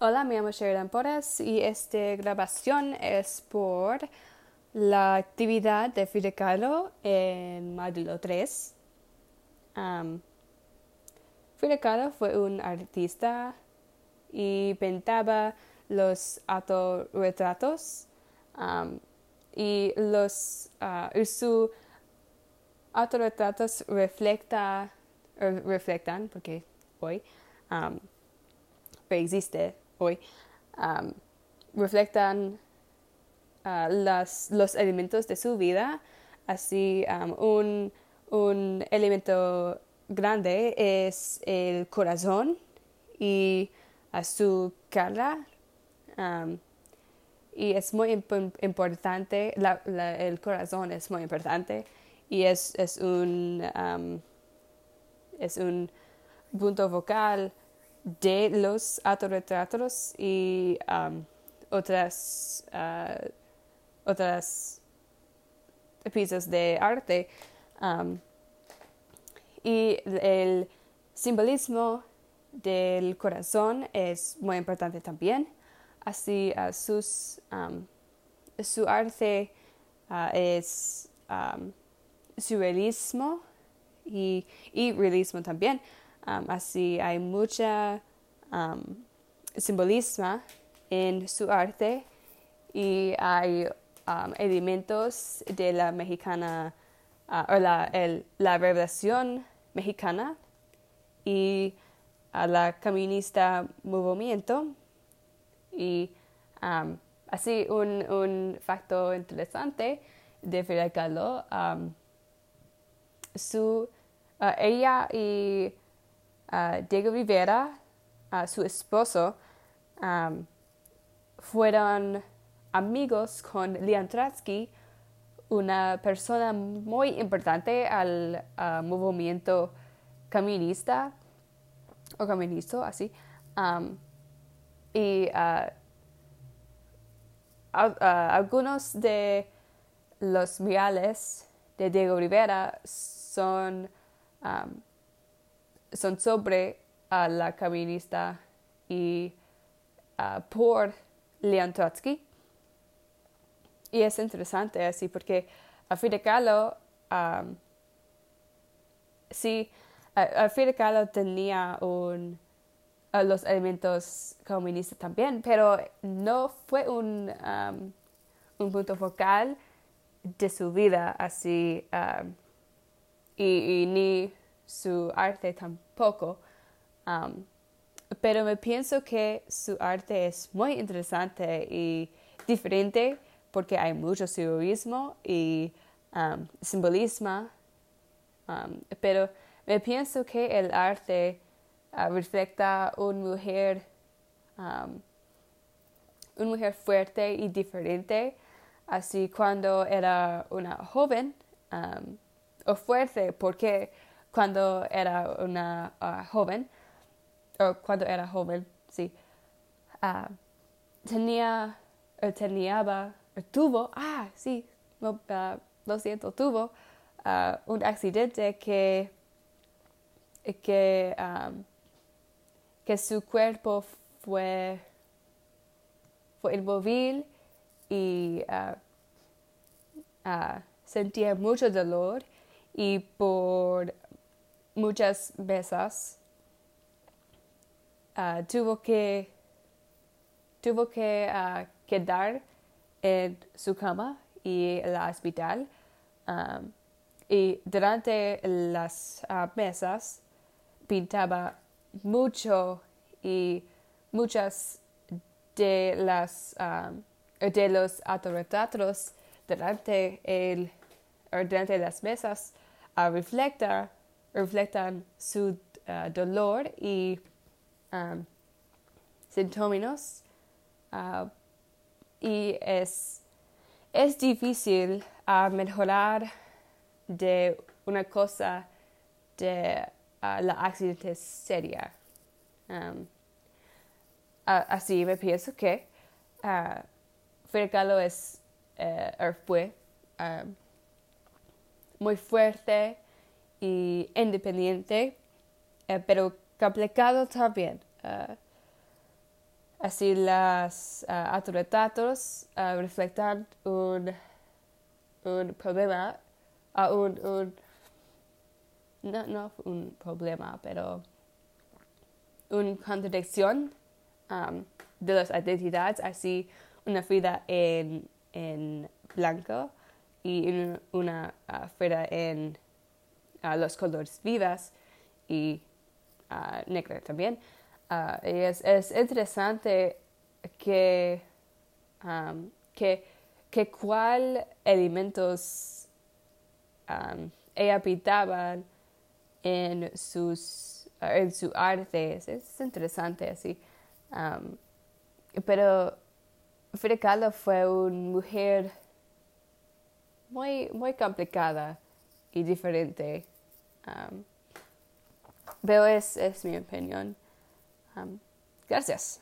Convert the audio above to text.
Hola, me llamo Sheridan Porras y esta grabación es por la actividad de Frida Kahlo en módulo 3. Um, Kahlo fue un artista y pintaba los autorretratos y los uh, sus autorretratos reflecta, er, reflectan, porque hoy um, existe hoy, reflectan las, los elementos de su vida. Así, un, un, elemento grande es el corazón y a su cara. Y es muy imp importante, la, el corazón es muy importante y es, es, un, es un punto vocal de los autorretratos y um, otras, uh, otras piezas de arte. Um, y el simbolismo del corazón es muy importante también. Así uh, sus, um, su arte uh, es surrealismo y, y realismo también. Um, así hay mucha um, simbolismo en su arte y hay um, elementos de la mexicana uh, o la, la revelación mexicana y a la comunista movimiento y um, así un, un factor interesante de Frida Kahlo su uh, ella y Diego Rivera, su esposo, fueron amigos con Leon Trotsky, una persona muy importante al movimiento comunista o comunista, así. y algunos de los reales de Diego Rivera son son sobre uh, la caminista y por Leon Trotsky. Y es interesante así porque a Frida Kahlo, um, sí, a, Frida Kahlo tenía un, los elementos comunistas también, pero no fue un, un punto focal de su vida así y ni su arte tampoco, um, pero me pienso que su arte es muy interesante y diferente porque hay mucho simbolismo y um, simbolismo, um, pero me pienso que el arte uh, refleja una mujer, una mujer fuerte y diferente, así cuando era una joven o fuerte porque cuando era una uh, joven, o cuando era joven, sí, uh, tenía, tenía, tuvo, ah, sí, uh, lo siento, tuvo un accidente que, que, que su cuerpo fue, fue inmóvil y sentía mucho dolor y por muchas veces uh, tuvo que tuvo que uh, quedar en su cama y el hospital um, y durante las uh, mesas pintaba mucho y muchas de las um, de los autorretratos durante el durante las mesas a reflectar reflejan su uh, dolor y um, síntomas uh, y es, es difícil uh, mejorar de una cosa de la accidente seria. Um, así me pienso que uh, Frida es, uh, fue um, muy fuerte y independiente, eh, pero complicado también. Uh, así las uh, autorretratos uh, reflejan un, un problema, un, un, no, no un problema, pero una contradicción um, de las identidades, así una vida en, en blanco y una uh, fuera en uh, los colores vivas y uh, negra también. Y es, es, interesante que, um, que, que cuál elementos um, ella habitaban en, sus, en su arte. Es, interesante así. Um, pero Frida Kahlo fue una mujer muy, muy complicada y diferente. Um, pero es, es mi opinión. Um, gracias.